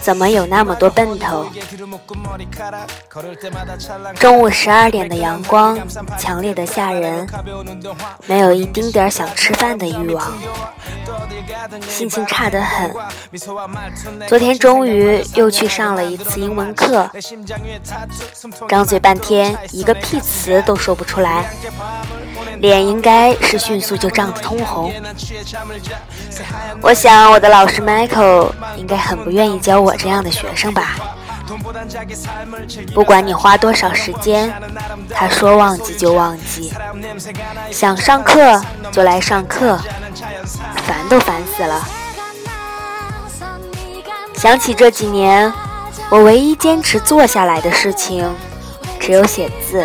怎么有那么多奔头？中午十二点的阳光强烈的吓人，没有一丁点想吃饭的欲望，心情差得很。昨天终于又去上了一次英文课，张嘴半天一个屁词都说不出来，脸应该是迅速就涨得通红。我想我的老师 Michael 应该很不愿意教我。这样的学生吧，不管你花多少时间他说忘记就忘记，想上课就来上课，烦都烦死了。想起这几年，我唯一坚持做下来的事情，只有写字。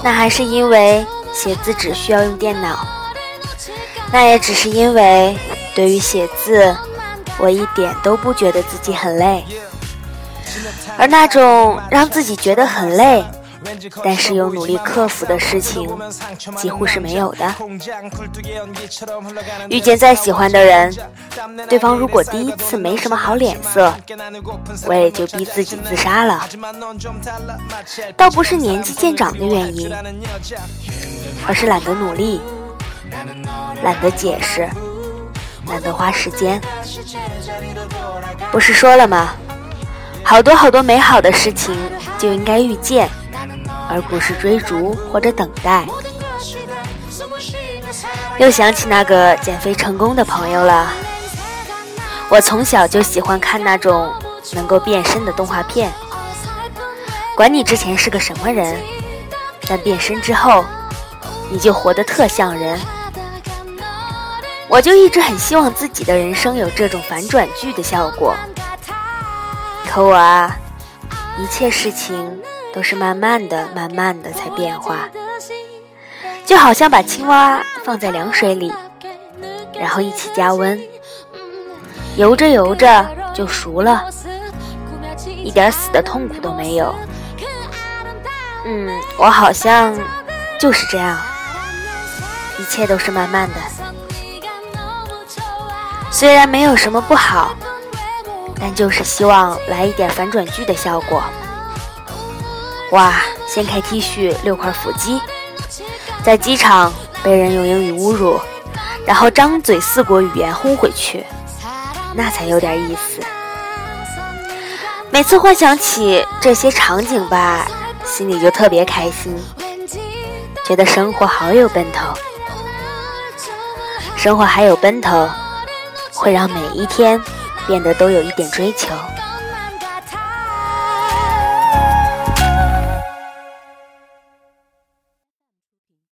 那还是因为写字只需要用电脑，那也只是因为对于写字我一点都不觉得自己很累，而那种让自己觉得很累，但是又努力克服的事情，几乎是没有的。遇见再喜欢的人，对方如果第一次没什么好脸色，我也就逼自己自杀了。倒不是年纪渐长的原因，而是懒得努力，懒得解释，懒得花时间。不是说了吗？好多好多美好的事情就应该遇见，而不是追逐或者等待。又想起那个减肥成功的朋友了。我从小就喜欢看那种能够变身的动画片，管你之前是个什么人，但变身之后，你就活得特像人。我就一直很希望自己的人生有这种反转剧的效果。可我啊，一切事情都是慢慢的、慢慢的才变化，就好像把青蛙放在凉水里，然后一起加温，游着游着就熟了，一点死的痛苦都没有。嗯，我好像就是这样，一切都是慢慢的。虽然没有什么不好，但就是希望来一点反转剧的效果。哇，掀开 T 恤六块腹肌，在机场被人用英语侮辱，然后张嘴四国语言轰回去，那才有点意思。每次幻想起这些场景吧，心里就特别开心，觉得生活好有奔头。生活还有奔头，会让每一天变得都有一点追求。